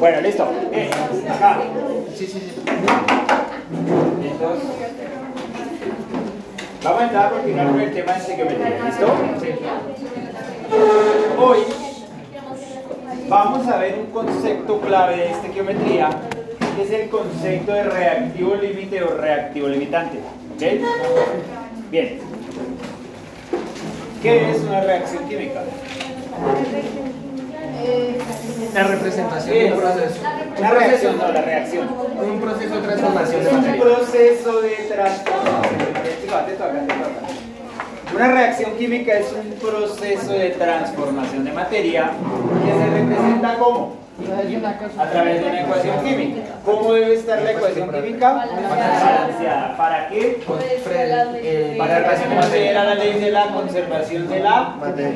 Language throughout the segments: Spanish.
Bueno, listo. Eh, acá. Sí, sí, sí. Entonces, vamos a entrar a continuar con el tema de estequiometría. ¿Listo? Hoy vamos a ver un concepto clave de estequiometría, que es el concepto de reactivo límite o reactivo limitante. ¿Ok? Bien. ¿Qué es una reacción química? La representación de un proceso. Una reacción, no, la reacción. Un proceso de transformación de un proceso de transformación. Una reacción química es un proceso de transformación de materia que se representa como a través de una ecuación química. ¿Cómo debe estar la ecuación química? Balanceada. ¿Para qué? Para responder a la ley de la conservación de la Materia.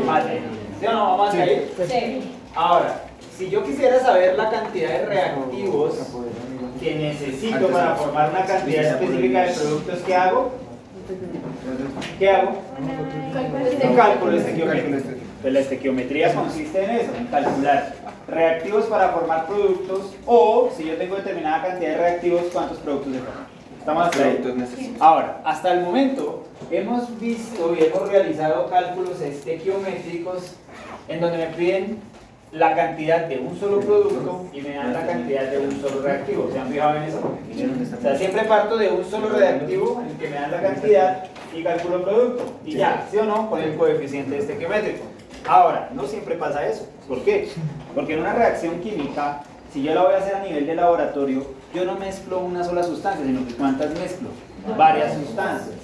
¿Sí o no? Vamos a ir. Sí. Ahora, si yo quisiera saber la cantidad de reactivos que necesito para formar una cantidad específica de productos, ¿qué hago? ¿Qué hago? Un cálculo estequiométrico. Pues la estequiometría consiste en eso, en calcular reactivos para formar productos o, si yo tengo determinada cantidad de reactivos, cuántos productos se forman. ¿Estamos hasta ahí? Ahora, hasta el momento hemos visto y hemos realizado cálculos estequiométricos en donde me piden la cantidad de un solo producto y me dan la cantidad de un solo reactivo. ¿Se han fijado en eso? O sea, siempre parto de un solo reactivo en el que me dan la cantidad y calculo el producto. Y ya, ¿sí o no? Con el coeficiente estequiométrico. Ahora, no siempre pasa eso. ¿Por qué? Porque en una reacción química, si yo la voy a hacer a nivel de laboratorio, yo no mezclo una sola sustancia, sino que ¿cuántas mezclo? Varias sustancias.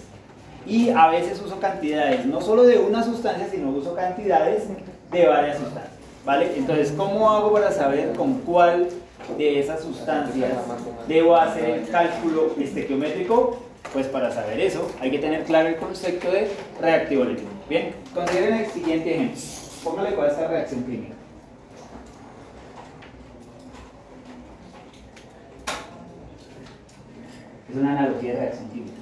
Y a veces uso cantidades, no solo de una sustancia, sino uso cantidades de varias sustancias. ¿Vale? Entonces, ¿cómo hago para saber con cuál de esas sustancias debo hacer el cálculo estequiométrico? Pues para saber eso hay que tener claro el concepto de reactivo líquido. Bien, consideren el siguiente ejemplo. Póngale cuál es esta reacción química. Es una analogía de reacción química.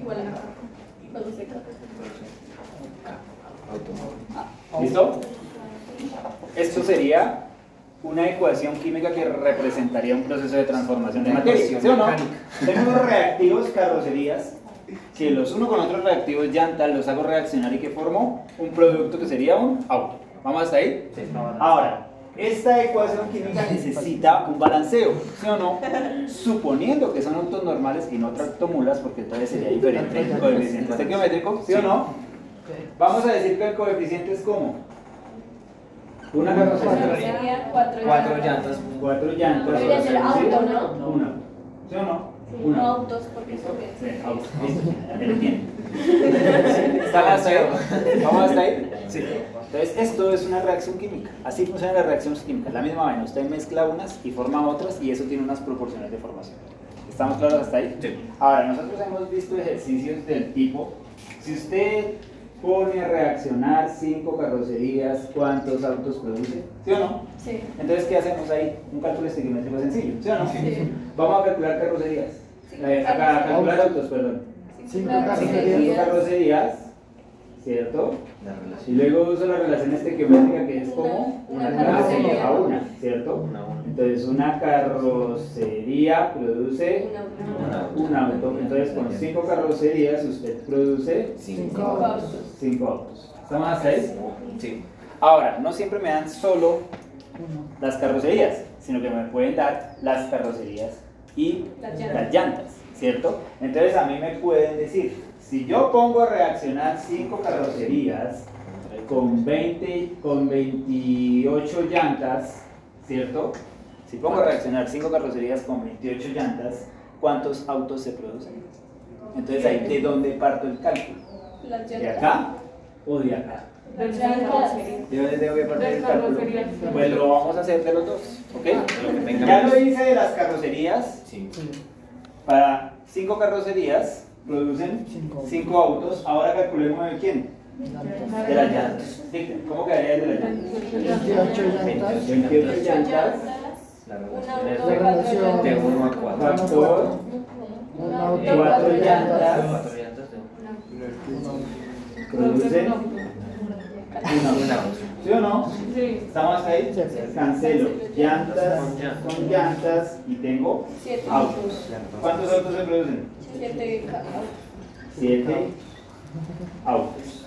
Igual a cuando se cae. ¿Listo? Esto sería una ecuación química que representaría un proceso de transformación de materia. ¿Sí o no? Tenemos reactivos carrocerías que los uno con otros reactivos llantas los hago reaccionar y que formo un producto que sería un auto. ¿Vamos hasta ahí? Ahora, esta ecuación química necesita un balanceo, ¿sí o no? Suponiendo que son autos normales y no tractomulas, porque entonces sería diferente el coeficiente estequiométrico, ¿sí o no? Vamos a decir que el coeficiente es como una carrocería, Sería cuatro Cuatro llantas. llantas. cuatro llantas, Debería ser auto, ¿no? un auto, ¿sí o no? Sí, Un no auto. autos, porque eso Sí, es. auto, listo, ya me lo entienden. ¿Están hasta ahí? ¿Vamos hasta ahí? Sí. Entonces, esto es una reacción química. Así funcionan las reacciones químicas. La misma vaina, usted mezcla unas y forma otras y eso tiene unas proporciones de formación. ¿Estamos claros hasta ahí? Sí. Ahora, nosotros hemos visto ejercicios del tipo, si usted pone a reaccionar cinco carrocerías, ¿cuántos autos produce? ¿Sí o no? Sí. Entonces, ¿qué hacemos ahí? Un cálculo estequiométrico sencillo, ¿sí o no? Sí. Vamos a calcular carrocerías. Eh, a, a calcular autos, perdón. Cinco Cinco carrocerías, ¿cierto? Y luego uso la relación estequiométrica que es como Una una carrocería. a una, ¿cierto? Entonces una carrocería produce un auto. Entonces con cinco carrocerías usted produce Cinco autos. cinco autos. ¿Estamos hasta ahí? Sí. Ahora, no siempre me dan solo las carrocerías, sino que me pueden dar las carrocerías y Las llantas. las llantas, ¿cierto? Entonces a mí me pueden decir, si yo pongo a reaccionar 5 carrocerías con 20, con 28 llantas, ¿cierto? Si pongo a reaccionar 5 carrocerías con 28 llantas, ¿cuántos autos se producen? Entonces ahí, ¿de dónde parto el cálculo? ¿De acá o de acá? Las llantas. ¿De dónde tengo que partir Las el cálculo? carrocerías. Pues lo vamos a hacer de los dos, ¿ok? Venga, Ya pues. lo hice de las carrocerías. Sí. Para cinco carrocerías producen cinco autos. Ahora calculemos de quién. De las llantas. ¿Cómo quedaría el de las llantas? 28 llantas. La Una relación de cuatro uno a cuatro. Factor. Un Eh, auto, cuatro cuatro llantas. llantas. De Producen ¿Sí o no? Sí. ¿Estamos hasta ahí? Cancelo llantas con llantas y tengo Siete autos. autos. ¿Cuántos autos se producen? Siete autos. Siete autos.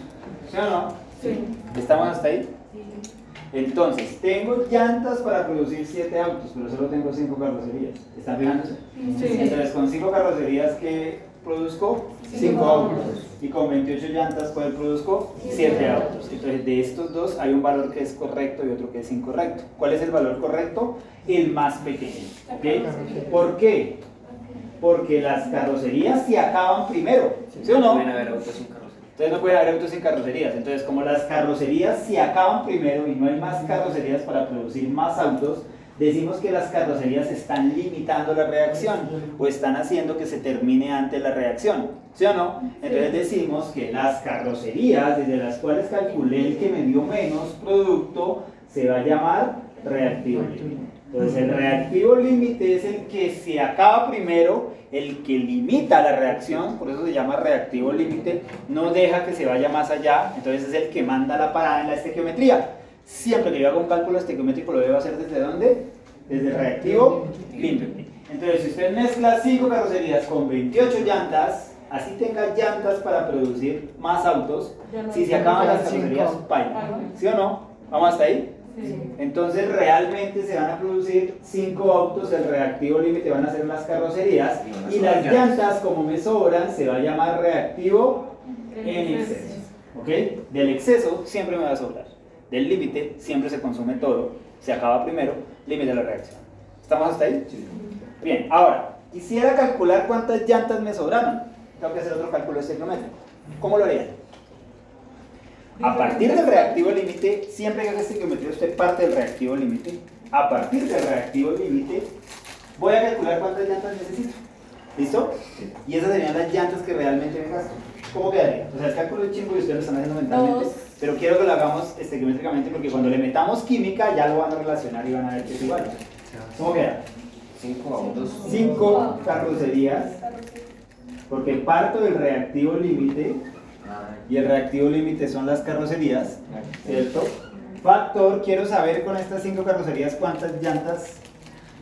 ¿Sí o no? Sí. ¿Estamos hasta ahí? Entonces, tengo llantas para producir 7 autos, pero solo tengo 5 carrocerías. ¿Están fijándose? Sí. Entonces, con 5 carrocerías que produzco 5 Cinco autos. Y con 28 llantas, pues produzco 7 autos. Entonces, de estos dos hay un valor que es correcto y otro que es incorrecto. ¿Cuál es el valor correcto? El más pequeño. ¿ok? ¿Por qué? Porque las carrocerías se acaban primero. ¿Sí o no? Pueden haber autos sin carrocería. Entonces no puede haber autos sin carrocerías. Entonces, como las carrocerías se acaban primero y no hay más carrocerías para producir más autos, decimos que las carrocerías están limitando la reacción o están haciendo que se termine antes la reacción. ¿Sí o no? Entonces decimos que las carrocerías, desde las cuales calculé el que me dio menos producto, se va a llamar reactivo límite. Entonces el reactivo límite es el que se acaba primero, el que limita la reacción, por eso se llama reactivo límite, no deja que se vaya más allá, entonces es el que manda la parada en la estequiometría. Siempre que yo haga un cálculo estequiométrico lo debo hacer desde dónde? Desde el reactivo límite. Entonces si usted mezcla 5 carrocerías con 28 llantas, así tenga llantas para producir más autos, si se acaban las carrocerías, paila. ¿Sí o no? ¿Vamos hasta ahí? Sí. Entonces realmente se van a producir 5 autos, el reactivo límite van a ser las carrocerías Y y las llantas. llantas como me sobran se va a llamar reactivo en exceso. ¿Ok? Del exceso siempre me va a sobrar. Del límite siempre se consume todo, se acaba primero, límite la reacción. ¿Estamos hasta ahí? Bien, ahora, quisiera calcular cuántas llantas me sobraron. Tengo que hacer otro cálculo estequiométrico. ¿Cómo lo haría? A partir del reactivo límite, siempre que haga estequiometría usted parte del reactivo límite. A partir del reactivo límite, voy a calcular cuántas llantas necesito. ¿Listo? Y esas serían las llantas que realmente me gasto. ¿Cómo quedaría? O sea, el cálculo es chingo y ustedes lo están haciendo mentalmente, Dos. pero quiero que lo hagamos estequiométricamente porque cuando le metamos química ya lo van a relacionar y van a ver que es igual. ¿Cómo queda? 5 autos. 5 carrocerías, porque parto del reactivo límite y el reactivo límite son las carrocerías, ¿cierto? Factor, quiero saber con estas 5 carrocerías cuántas llantas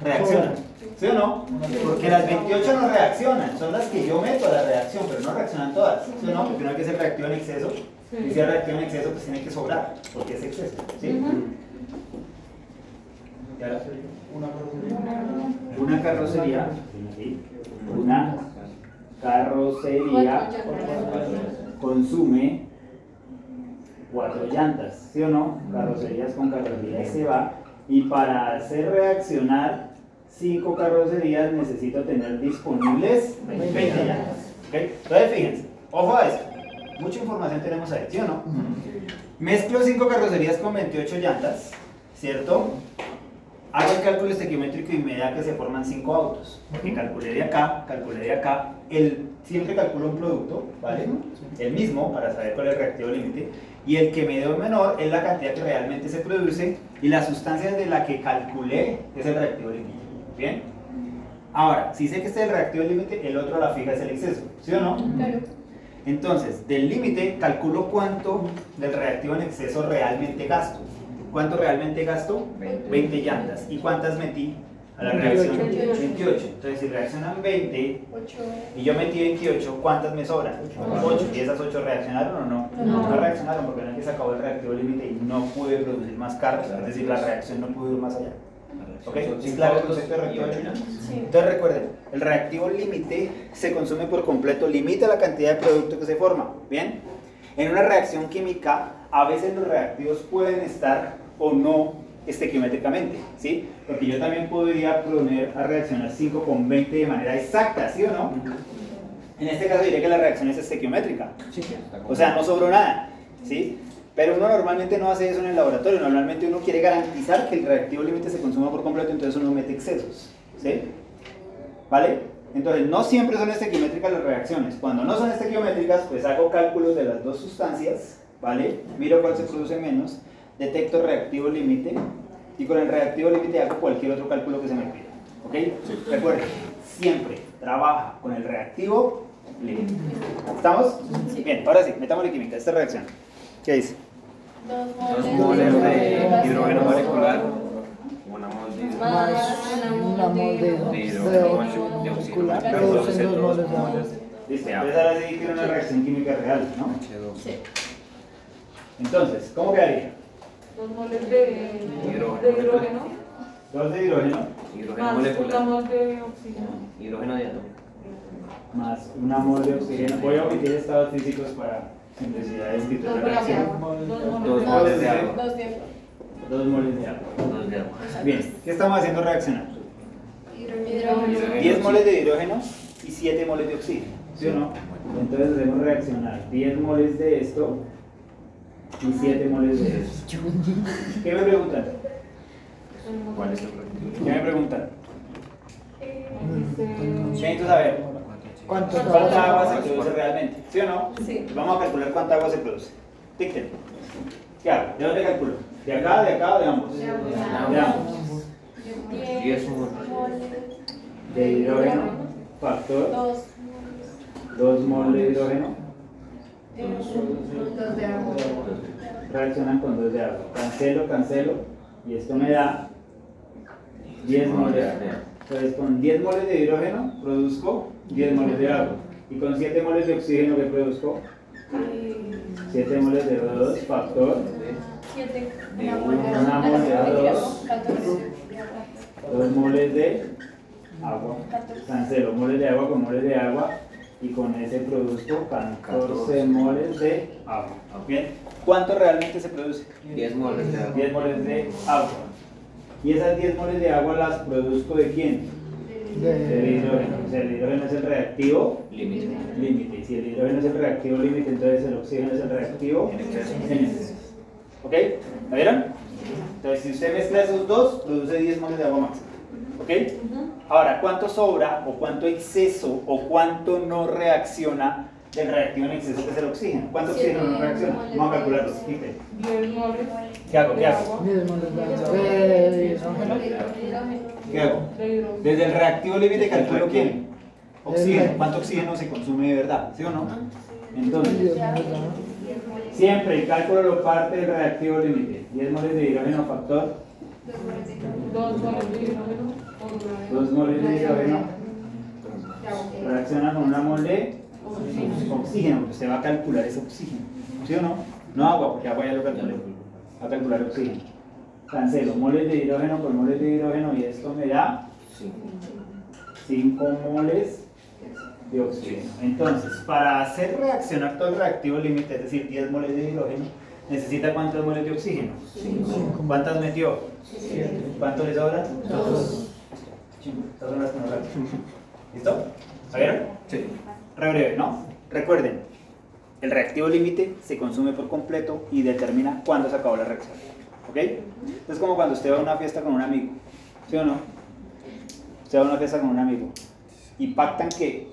reaccionan. ¿Sí o no? Porque las 28 no reaccionan, son las que yo meto a la reacción, pero no reaccionan todas. ¿Sí o no? Porque no hay que ser reactivo en exceso. Y si es reactivo en exceso, pues tiene que sobrar, porque es exceso. ¿Sí? ¿Y ahora? Una carrocería, ¿sí? una carrocería consume cuatro llantas, ¿sí o no? Carrocerías con carrocerías se va. Y para hacer reaccionar cinco carrocerías necesito tener disponibles 20 llantas. ¿ok? Entonces fíjense, ojo a esto. Mucha información tenemos ahí, ¿sí o no? Mezclo cinco carrocerías con 28 llantas, ¿cierto? Hago el cálculo estequiométrico y me da que se forman 5 autos. Porque calculé de acá, calculé de acá. El, siempre calculo un producto, ¿vale? El mismo para saber cuál es el reactivo límite. Y el que me dio menor es la cantidad que realmente se produce. Y la sustancia de la que calculé es el reactivo límite. ¿Bien? Ahora, si sé que este es el reactivo límite, el otro a la fija es el exceso. ¿Sí o no? Claro. Entonces, del límite calculo cuánto del reactivo en exceso realmente gasto. ¿Cuánto realmente gasto? 20 llantas. ¿Y cuántas metí a la reacción? 28. 28. Entonces, si reaccionan 20 Ocho. y yo metí 28, ¿cuántas me sobran? 8. ¿Y esas 8 reaccionaron o no? No. reaccionaron porque no que se acabó el reactivo límite y no pude producir más carros. Es decir, la reacción no pudo ir más allá. ¿Ok? ¿Sí claro el concepto de reactivo? Sí. Entonces recuerden, el reactivo límite se consume por completo, limita la cantidad de producto que se forma. ¿Bien? En una reacción química, a veces los reactivos pueden estar o no estequiométricamente, ¿sí? Porque yo también podría poner a reaccionar 5 con 20 de manera exacta, ¿sí o no? En este caso diría que la reacción es estequiométrica. O sea, no sobró nada, ¿sí? Pero uno normalmente no hace eso en el laboratorio, normalmente uno quiere garantizar que el reactivo límite se consuma por completo, entonces uno mete excesos, ¿sí? ¿Vale? Entonces, no siempre son estequiométricas las reacciones. Cuando no son estequiométricas, pues hago cálculos de las dos sustancias, ¿vale? Miro cuál se produce menos, detecto reactivo límite y con el reactivo límite hago cualquier otro cálculo que se me pida, ¿ok? Recuerden, siempre trabaja con el reactivo límite. ¿Estamos? Bien, ahora sí, metámosle química, esta reacción. ¿Qué dice? Dos moles de hidrógeno molecular. Una mol de Más una mol de, hidrógeno molecular, Producen dos moles de agua. Entonces ahora sí quiero una reacción química real, ¿no? Sí. Entonces, ¿cómo quedaría? Dos moles de Hidrógeno. Dos de hidrógeno Hidrógeno más una molecular. mol de oxígeno. Hidrógeno de átomo. más una mol de oxígeno. Voy a omitir estados físicos para Dos de moles de agua. Dos moles de agua. agua. Dos de Dos moles de agua. Dos de agua. Bien, ¿qué estamos haciendo reaccionar? hidrógeno. 10 moles de hidrógeno y 7 moles de oxígeno, ¿sí o no? Entonces debemos reaccionar 10 moles de esto y 7 moles de esto. ¿Qué me preguntan? ¿Cuál es el? ¿Qué me preguntan? Dice- Necesito saber ¿Cuánto cuánta agua se produce realmente, ¿sí o no? Sí. Vamos a calcular cuánta agua se produce. Dicten. ¿Qué hago? ¿De dónde calculo? ¿De acá, de acá o de ambos? De ambos. Diez moles. De hidrógeno, factor, Dos. 2 moles de hidrógeno, Dos de agua. reaccionan con 2 de agua. Cancelo, cancelo, y esto me da 10 moles de agua. Entonces, con 10 moles de hidrógeno produzco 10 moles de agua. Y con 7 moles de oxígeno, ¿qué produzco? 7 moles de O2, factor, Siete. De Una una mol de una mol de Ah, no, dos. catorce. 2 moles de agua. Cancelo moles de agua con moles de agua. Y con ese produzco 14 moles de agua. Bien. ¿Cuánto realmente se produce? Diez moles de agua. 10 moles de agua. Y esas 10 moles de agua las produzco de quién? Del de, hidrógeno. O sea, el hidrógeno es el reactivo Límite. límite. Y si el hidrógeno es el reactivo límite, entonces el oxígeno es el reactivo En exceso. en exceso. ¿Ok? ¿La vieron? Entonces, si usted mezcla esos dos, produce 10 moles de agua máxima. ¿Ok? Ahora, ¿cuánto sobra o cuánto exceso o cuánto no reacciona del reactivo en exceso que es el oxígeno? ¿Cuánto oxígeno no reacciona? Vamos a calcularlo. Quite. Diez moles ¿Qué hago? ¿Qué hago? ¿Qué hago? Desde el reactivo límite calculo quién? Oxígeno. ¿Cuánto oxígeno se consume de verdad? ¿Sí o no? Entonces, de agua. siempre el cálculo lo parte del reactivo límite. 10 moles de hidrógeno factor, Dos moles de hidrógeno. 2 moles de hidrógeno reaccionan con una mol de oxígeno, porque usted va a calcular ese oxígeno. ¿Sí o no? No agua, porque agua ya lo calculé. Va a calcular oxígeno. Cancelo moles de hidrógeno por moles de hidrógeno y esto me da Sí. 5 moles de oxígeno. Entonces, para hacer reaccionar todo el reactivo límite, es decir, 10 moles de hidrógeno, necesita cuántos moles de oxígeno? ¿Cuántas metió? ¿Cuánto le sobra? Dos. Estas son las que dan. ¿Listo? ¿La vieron? Sí. Re breve, ¿no? Recuerden, el reactivo límite se consume por completo y determina cuándo se acabó la reacción. ¿Ok? Es como cuando usted va a una fiesta con un amigo, ¿sí o no? Usted va a una fiesta con un amigo y pactan que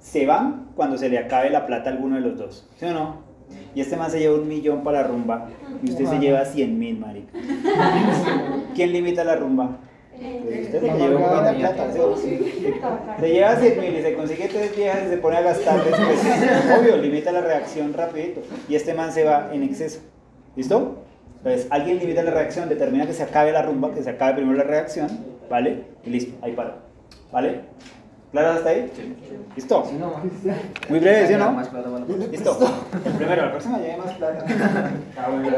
se van cuando se le acabe la plata a alguno de los dos, ¿sí o no? Y este man se lleva un millón para la rumba y usted se lleva 100 mil, marica. ¿Quién limita la rumba? Usted se lleva un buen de plata, ¿sí? Se lleva 100 mil y se consigue tres viejas y se pone a gastar después. Obvio, limita la reacción rapidito. Y este man se va en exceso. ¿Listo? Entonces, alguien limita la reacción, determina que se acabe la rumba, que se acabe primero la reacción, ¿vale? Y listo, ahí para. ¿Vale? ¿Claro hasta ahí? ¿Listo? Sí, no, Muy breve, ¿sí o no? Más plata Listo. El primero, la próxima lleve más plata. Ah, bueno.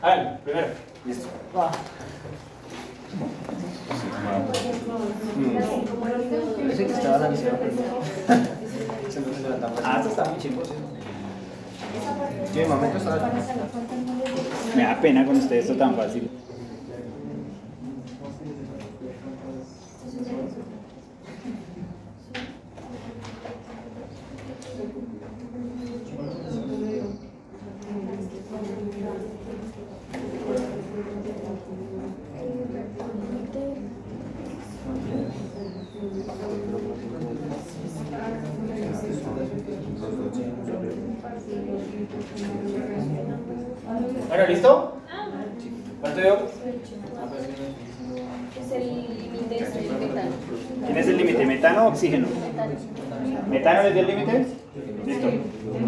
A ver, primero. Listo. Va. Parece que estaba balanceado. Se me se levantaba. Ah, esto está muy chimbo, sí. Momento estaba. Me da pena con ustedes esto tan fácil. Bueno, ¿listo? ¿Cuánto dio? Es el límite es el metano. ¿Quién es el límite? ¿Metano o oxígeno? Metano. ¿Metano es el límite? Listo.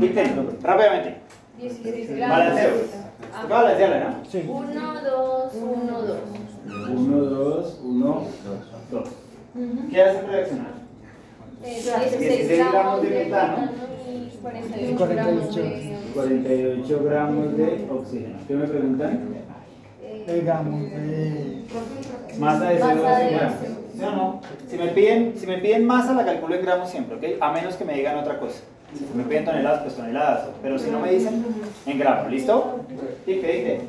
Dicten, rápidamente. 16 gramos. Balanceo. Toca balancearla, ¿no? Sí. 1, 2, 1, 2. 1, 2, 1, 2. ¿Qué hace reaccionar? 16 gramos de metano y 48 gramos de 48 gramos de oxígeno. ¿Qué me preguntan? eh, Masa de Masa CO2 de en gramos. ¿Sí o no? Si me, piden, si me piden masa, la calculo en gramos siempre, ¿ok? A menos que me digan otra cosa. Si me piden toneladas, pues toneladas. Pero si no me dicen, en gramos. ¿Listo? ¿Sí? ¿Qué dice?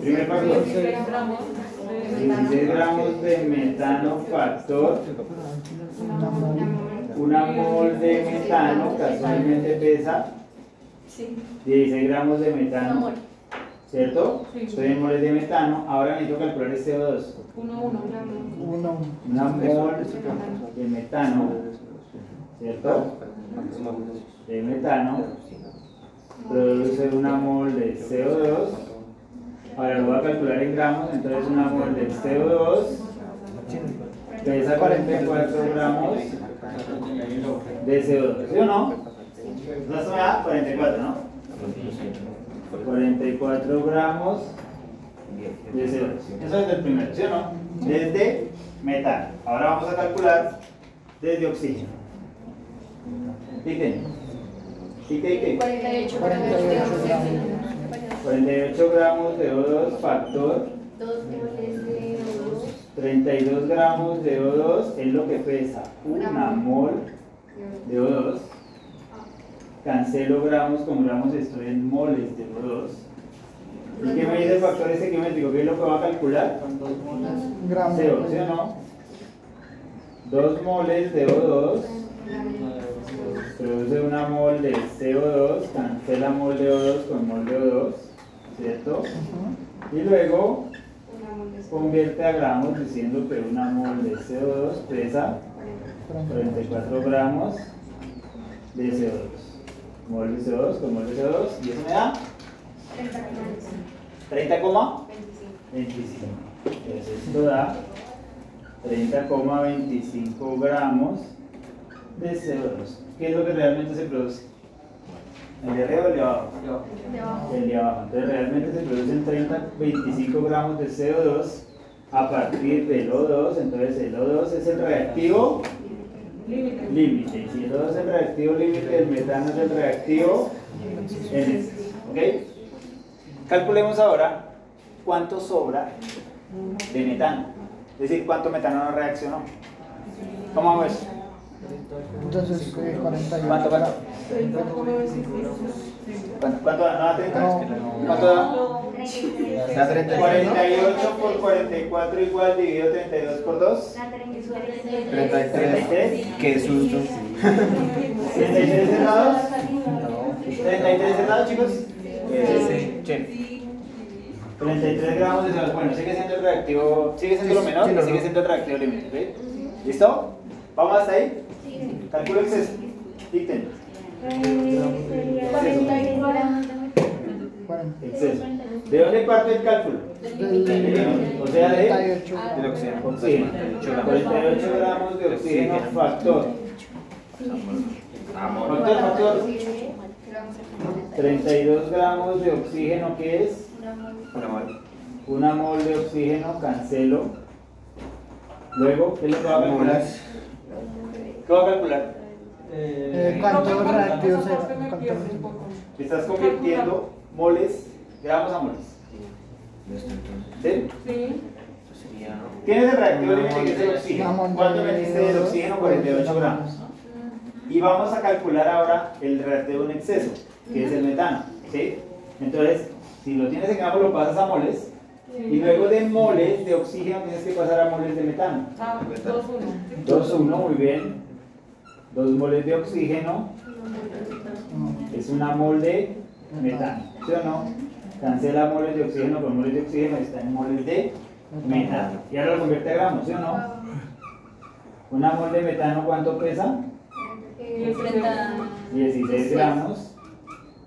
Primer factor. 16 gramos de 16 gramos de metano factor. Una mol. De metano casualmente pesa Sí, 16 gramos de metano. ¿Cierto? Sí. Estoy en moles de metano. Ahora necesito calcular el CO2. 1, 1. Uno. Una mol de metano. ¿Cierto? De metano produce una mol de CO2. Ahora lo voy a calcular en gramos, entonces una mol de CO2 pesa 44 gramos de CO2, ¿sí o no? Entonces me da 44, ¿no? 44 gramos de CO2. Eso es del primero, ¿sí o no? Desde metano. Ahora vamos a calcular desde oxígeno. Dice, dice. 48 gramos de 48 oxígeno. 48 gramos de O2 factor 2 moles de O2. 32 gramos de O2 es lo que pesa una mol de O2. Cancelo gramos con gramos, estoy en moles de O2. ¿Y qué me dice el factor estequiométrico? ¿Qué es lo que va a calcular? Gramos. CO, ¿sí o no? 2 moles de O2 produce una mol de CO2, cancela mol de O2 con mol de O2, ¿cierto? Y luego convierte a gramos diciendo que una mol de CO2 pesa 44 gramos de CO2. Mol de CO2 con mol de CO2 y eso me da 30,25. Entonces esto da 30,25 gramos de CO2. ¿Qué es lo que realmente se produce? ¿El de arriba o el de abajo? El de abajo. Entonces realmente se producen 30, 25 gramos de CO2 a partir del O2. Entonces el O2 es el reactivo Límite. si el O2 es el reactivo límite, el metano es el reactivo en exceso. ¿Ok? Calculemos ahora cuánto sobra de metano. Es decir, cuánto metano no reaccionó. ¿Cómo eso? Entonces, eh, 48. ¿Cuánto, cuánto? 30,25. ¿Cuánto, cuánto da? ¿No da 30? No. ¿Cuánto da? Da 32, 48 por 44 igual dividido 32 por 2. 33. Qué susto. 33 cerrados. 33 cerrados, chicos. Sí, sí. 33 gramos de CO2. Bueno, sigue siendo el reactivo, sigue siendo lo menor, sigue siendo el reactivo límite. ¿Listo? ¿Vamos hasta ahí? Calculo exceso. Dicten. 46 gramos de 40. Exceso. ¿De dónde parte el cálculo? O sea, de 48. Del oxígeno. oxígeno. 48 gramos de oxígeno factor. Factor, factor. 32 gramos de oxígeno, que es Una mol. una mol de oxígeno, cancelo. Luego, ¿qué es lo que va a calcular? ¿Qué va a calcular? Eh, me ¿Cuántos? Estás convirtiendo moles, gramos a moles. ¿Sí? Sí. ¿no? Tienes el reactivo límite que es el Una oxígeno. ¿Cuánto metiste del oxígeno? 48 gramos. Y vamos a calcular ahora el reactivo en exceso, que es el metano. ¿sí? Entonces, si lo tienes en gramos, lo pasas a moles. Y luego de moles de oxígeno tienes que pasar a moles de metano. Ah, 2, 1. 2, 1, muy bien. 2 moles de oxígeno es una mol de metano. ¿Sí o no? Cancela moles de oxígeno con moles de oxígeno, está en moles de metano. Y ahora lo convierte a gramos, ¿sí o no? Una mol de metano, ¿cuánto pesa? 16 gramos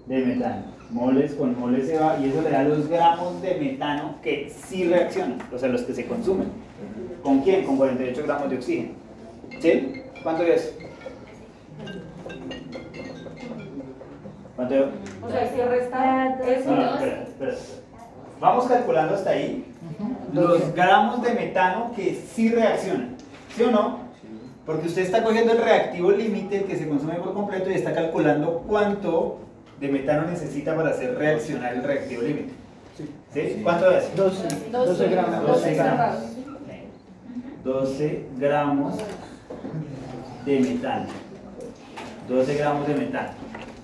de metano. Moles con moles se va y eso le da los gramos de metano que sí reaccionan, o sea, los que se consumen. ¿Con quién? Con 48 gramos de oxígeno. ¿Sí? ¿Cuánto es? O sea, si resta No, no, no. espera, espera. Vamos calculando hasta ahí los gramos de metano que sí reaccionan. ¿Sí o no? Porque usted está cogiendo el reactivo límite, el que se consume por completo, y está calculando cuánto de metano necesita para hacer reaccionar el reactivo límite. ¿Sí? ¿Cuánto es? 12, 12 gramos. 12 gramos. 12 gramos de metano. 12 gramos de metano.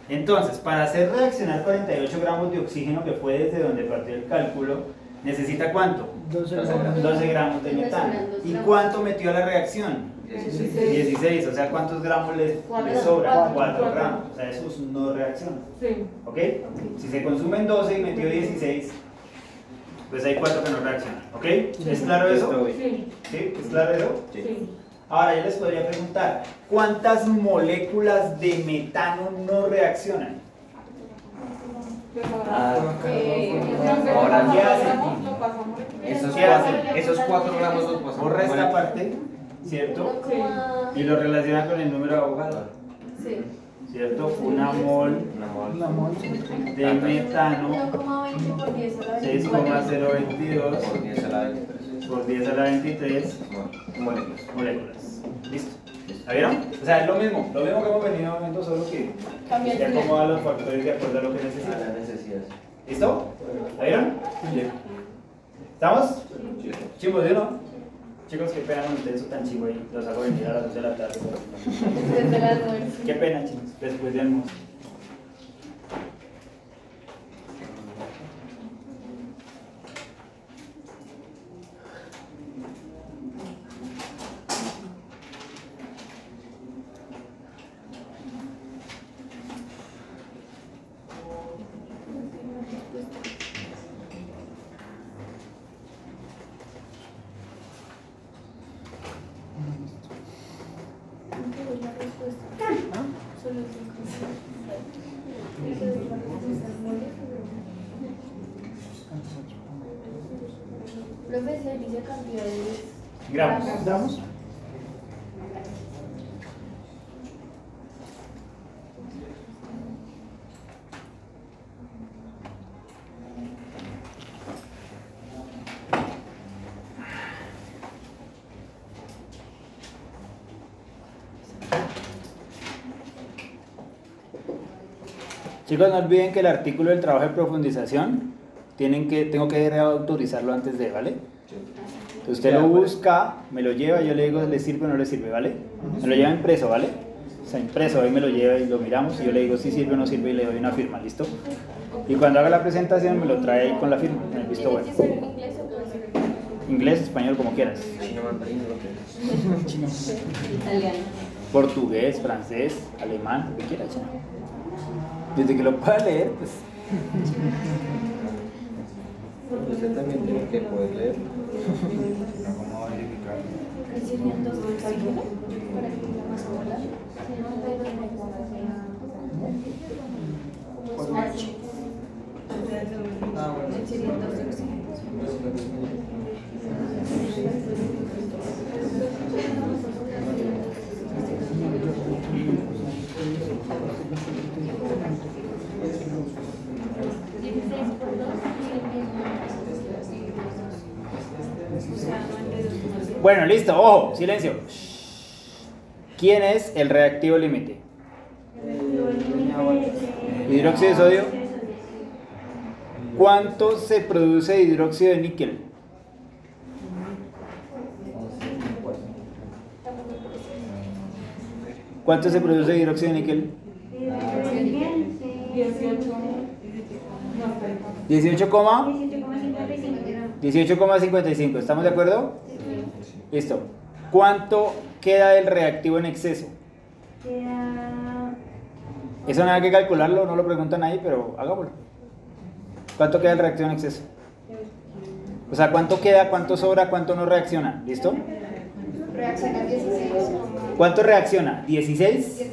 Entonces, para hacer reaccionar 48 gramos de oxígeno, que fue desde donde partió el cálculo, necesita cuánto? 12 gramos. 12 gramos de metano. ¿Y cuánto metió a la reacción? 16. O sea, ¿cuántos gramos le, le Cuatro. sobra? Cuatro. 4 gramos. O sea, eso no reacciona. Sí. ¿Ok? Si se consumen 12 y metió 16, pues hay 4 que no reaccionan. ¿Ok? ¿Es claro eso? Sí. ¿Sí? ¿Es claro eso? Sí. Ahora yo les podría preguntar, ¿cuántas moléculas de metano no reaccionan? Ah, Eh, Ahora, ¿qué hacen? Esos ¿Qué cuatro, hacen? esos gramos los pasamos. Borra esta parte, ¿cierto? Sí. Y lo relaciona con el número de abogado, Sí. ¿cierto? Una mol una mol. Una mol. de metano, 1,20 por 10 a la 6,022 Por 10 a la 23. por 10 a la 23 Moléculas. moléculas. ¿Listo? ¿La vieron? O sea, es lo mismo, lo mismo que hemos venido viendo, solo que Cambia se acomoda los factores de acuerdo a lo que A necesitan. las necesidades. ¿Listo? ¿La vieron? ¿Estamos? Chicos, ¿sí o no? Chicos, qué pena con ustedes, eso tan chivo ahí. Los hago venir a las 2 de la tarde. pero- Desde. Qué pena, chicos, después de almuerzo. Solo cinco. Profesor, dice Gramos. ¿Damos? Chicos, no olviden que el artículo del trabajo de profundización tienen que, tengo que reautorizarlo antes de, ¿vale? Entonces usted Ya, lo pues. busca, me lo lleva, yo le digo le sirve o no le sirve, ¿vale? Me lo lleva impreso, ¿vale? O sea, impreso, ahí me lo lleva y lo miramos y yo le digo si sirve o no sirve y le doy una firma, ¿listo? Y cuando haga la presentación me lo trae ahí con la firma, en el visto ¿Tiene bueno. inglés o puede ser en Inglés, español, como quieras. Chino mandarín, lo que es. italiano? Portugués, francés, alemán, lo que quiera, chino. Desde que lo pueda leer, pues... Usted también tiene que poder leer. ¿Qué serían dos para que más? Como. Serían dos. Bueno, listo, ojo, silencio. ¿Quién es el reactivo límite? Hidróxido de sodio. ¿Cuánto se produce de hidróxido de níquel? ¿Cuánto se produce de hidróxido de níquel? 18. 18, 18,55. ¿Estamos de acuerdo? Listo. ¿Cuánto queda del reactivo en exceso? Eso nada que calcularlo, no lo pregunta nadie, pero hagámoslo. ¿Cuánto queda el reactivo en exceso? O sea, ¿cuánto queda, cuánto sobra, cuánto no reacciona? ¿Listo? Reacciona 16, ¿Cuánto reacciona? ¿16? 16,20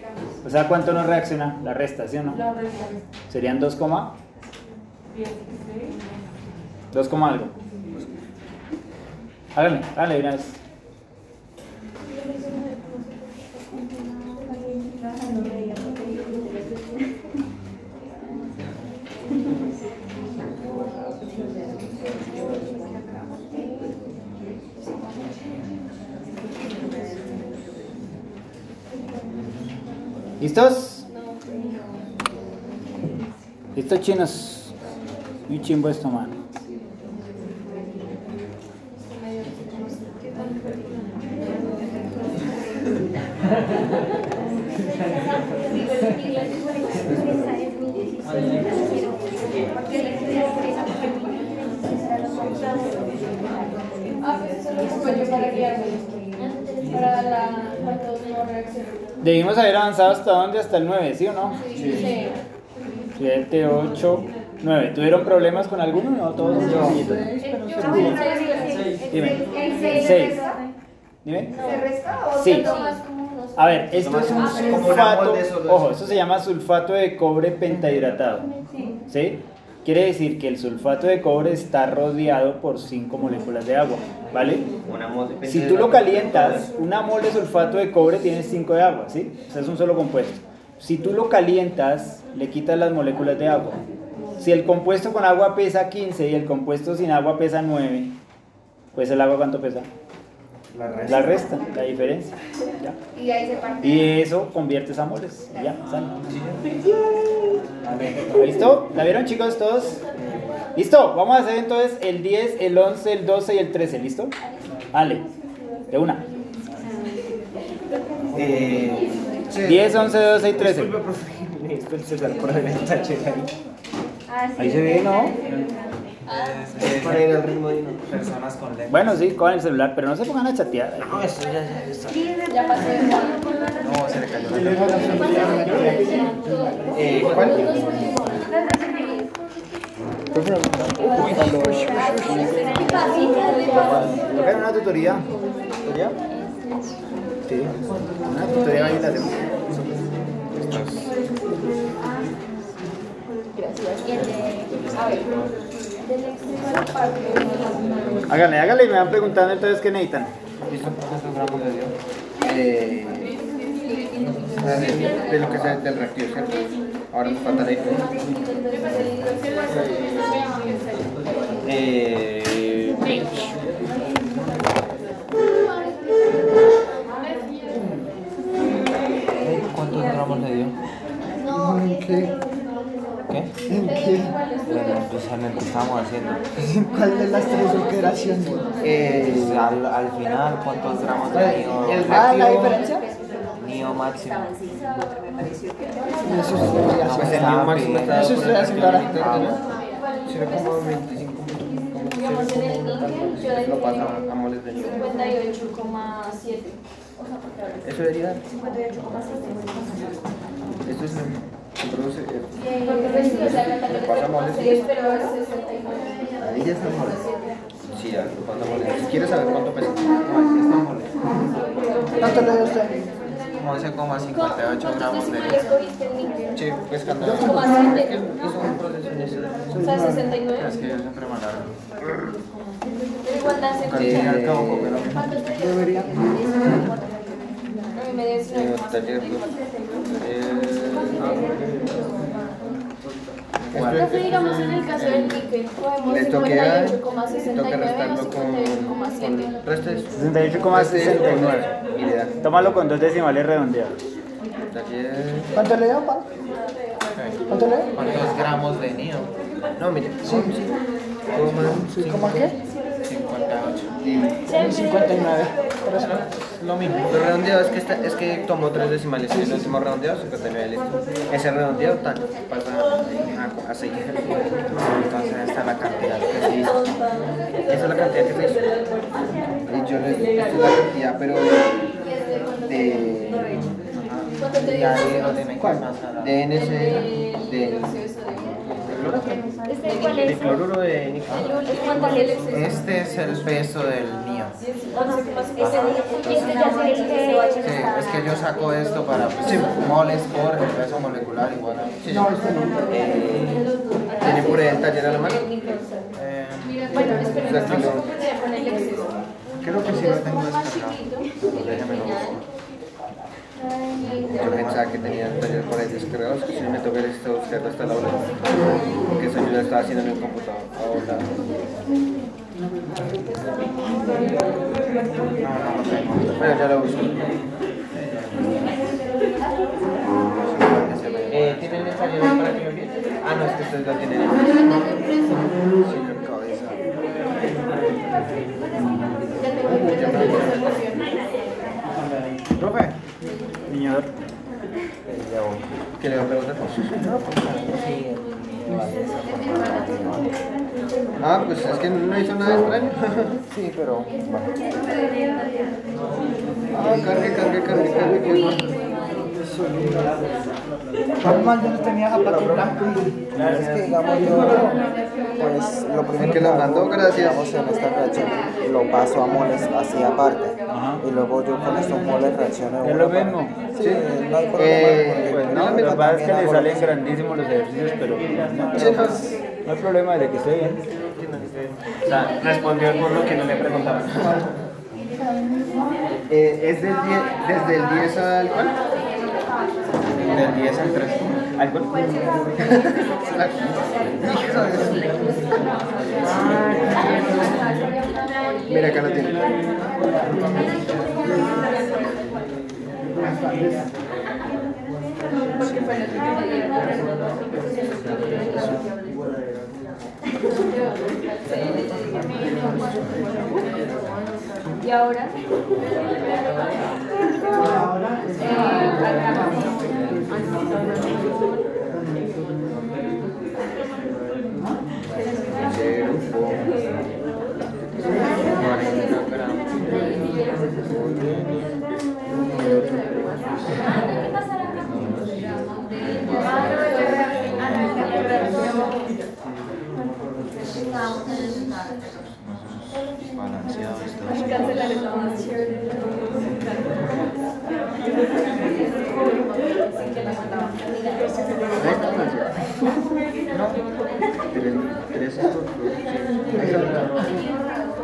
gramos. O sea, ¿cuánto no reacciona? La resta, ¿sí o no? La resta. Serían 2, coma- 16. 2, coma algo. Háganle de una vez. ¿Listos? ¿Listos chinos? Muy chimbo esto, mano. Ah, pues eso es lo que para guiarme. Para la cuando no reacciona. Debimos haber avanzado hasta dónde? Hasta el 9, ¿sí o no? Sí. 7, 8, 9. ¿Tuvieron problemas con alguno? No, todos son sencillitos. Dime. ¿El Seis. Dime. ¿Se resta o Sí. A ver, esto es un una sulfato. Ojo, esto se llama sulfato de cobre pentahidratado. ¿Sí? Quiere decir que el sulfato de cobre está rodeado por 5 moléculas de agua, ¿vale? Si tú lo calientas, una mol de sulfato de cobre tiene 5 de agua, ¿sí? O sea, es un solo compuesto. Si tú lo calientas, le quitas las moléculas de agua. Si el compuesto con agua pesa 15 y el compuesto sin agua pesa 9, pues el agua cuánto pesa? La red. La resta, la diferencia. ¿ya? Y ahí se parte. Y eso conviertes a moles. Ya, sale. ¿Listo? ¿La vieron chicos todos? ¿Listo? Vamos a hacer entonces el 10, el 11, el 12 y el 13. ¿Listo? Vale. De una. Eh, 10, 11, 12 y 13. Disculpe, profe. Necesito el celular para ver el tache ahí. Ah, sí. Ahí se ve, ¿no? Para ir al ritmo de Personas con lentes. Bueno, sí, con el celular, pero no se pongan a chatear. No, eso ya, ya está. Ya pasó de No, se le cayó la Eh, ¿Cuál? Una tutoría. ¿Tutoría? Sí. Una tutoría ahí la hacemos. Háganle, háganle y me van preguntando entonces qué necesitan. Eh, de, de lo que sea del reactivo, ¿cierto? Ahora nos falta la diferencia. Eh, ¿Cuántos gramos le dio? ¿En qué? ¿Qué? ¿En qué? Bueno, pues estábamos haciendo. ¿En cuál de las tres operaciones? eh, al, al final, ¿cuántos gramos de NIO? el Ah, ¿la máximo. Eso Pues haciendo. el mío máximo está Eso estoy haciendo ahora. Será como 25 Digamos, en el yo Lo pasa dejé a moles de nido. 58,7. O sea, porque ahora Eso debería dar. 58,7. Esto es produce. eh, que también Pasa moles. Sí, pero ahora 69. Ahí ya está moles. Sí, ya, lo pasa moles. Si quieres saber cuánto pesa. ¿Cuánto le dio usted? 11,58 gramos de. Sí, pues. Es un 69. Es que yo siempre me alargo. Pero no fue, digamos, en el caso del níquel, podemos 58,69 o 58,7. 68,69. Tómalo con dos decimales redondeados. ¿Cuánto le dio, pa? ¿Cuánto le dio? ¿Cuántos gramos de nio? No, mire. Sí, sí. ¿Cómo qué? 58. Y 59. Por eso. Lo mismo. lo redondeado es que, está, es que tomó tres decimales. Y el último redondeado, 59 listo. Ese redondeado tan, pasa a, a 6. Entonces esta es la cantidad que se hizo. Esa es la cantidad que se hizo. Y yo les esta es la cantidad, pero de. de ¿Cuánto te dio? Ya ahí lo tienen que pasar a... de De. Este, ¿cuál de es? cloruro de níquel. ¿Cuánto es el exceso? Este es el peso del. Este que Sí, es que yo saco esto para pues, moles por el peso molecular igual a... Sí, sí. Eh, ¿Tiene por ahí el taller a la mano? Eh, Bueno, espera, creo que sí lo tengo Más descargado. chiquito. Déjame lo busco. Yo pensaba que tenía el taller por ahí descargado, es que si me toca esto buscarlo hasta la hora. Porque estaba haciendo en el computador. Ahora. Bueno, ya lo busco. Eh, ¿Tienen esta línea para que lo envíen? Ah, no, es que ustedes lo tienen. Sí, cabeza. Profe. Niñador. ¿Qué le va a preguntar? Ah, pues es que no hizo nada extraño. Sí, pero Ah, cargue, cargue, cargue, cargue. cargue. Normal, yo no tenía zapato blanco. es que digamos yo, pues lo primero que lo mandó, gracias. digamos, en esta reacción lo paso a moles así aparte. Y luego yo con estos moles reacciono. Es lo mismo. Sí, no hay problema. Eh, Pues porque no, lo que pasa es que le salen grandísimos los ejercicios, pero no, Sí, no. no hay problema de que esté bien. O sea, respondió por lo que no le preguntaban. Eh, ¿Es del 10 desde el 10 al cuál? Del 10 al 3. ¿Al cuál? Hijo de su- Mira, acá lo tiene. Y ahora, gramos. Balanceado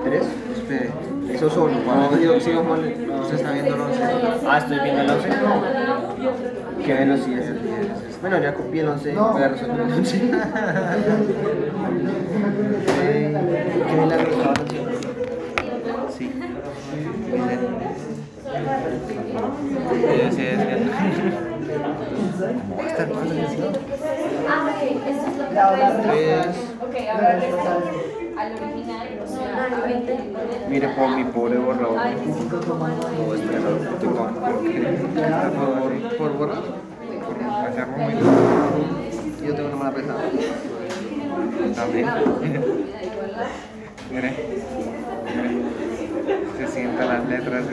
¿Tres? Espere. Eso es solo. Cuando digo, sigo mal, usted está viendo el 11. Ah, estoy viendo el 11. Qué velocidad. Bueno, ya copié el 11. Voy a resolver el 11. Qué milagro Sí. Sí, sí, sí. Está el 3 al original. O sea, a 20 Mire, por mi pobre borrador. Todo estresado. ¿Por, por? Yo tengo una mala pesada. También. Mire. Se sientan las letras.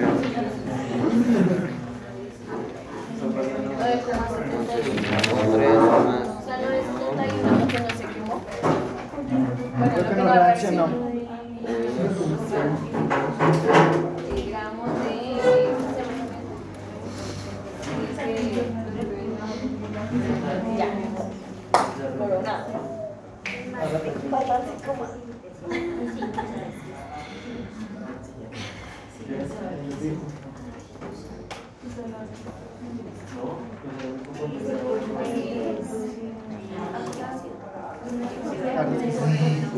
Son no no reaccionó. Ya. Coronado.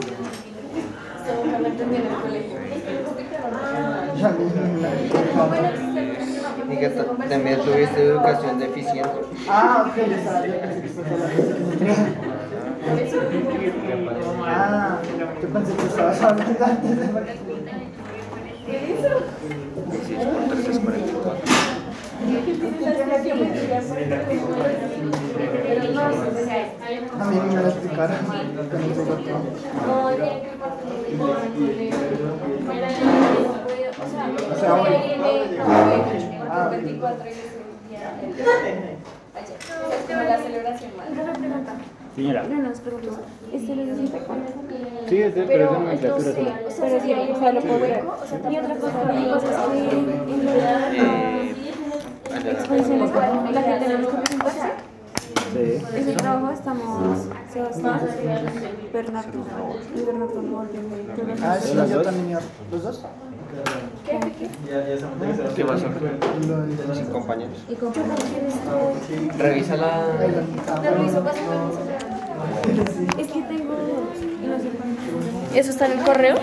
Estuvo buscando entender en el colegio. Ya le Y que ta- también tuviste educación deficiente. Ah, ok, ya estaba. yo pensé que estaba Ah, yo pensé que estabas hablando antes de ¿Qué hizo? 16 por 3 es 44. A mí me. O sea, Ah, ok. 24 y Ayer. Es como la celebración más. Señora. No, no, es pregunta. ¿Este lo con? Sí, es de, pero es entonces, solo. o sea, Pero sí, o sea, lo puedo ver. Y otra cosa, mi cosa es que en la exposición es la que tenemos que presentar. Sí. Ese trabajo estamos Sebastián, Bernardo y Bernardo. Ah, sí, yo también. ¿Los dos? ¿Qué pasó? Lo- Sin compañeros. Y con Revisa la. Te reviso. Es que tengo. ¿Eso está en el correo?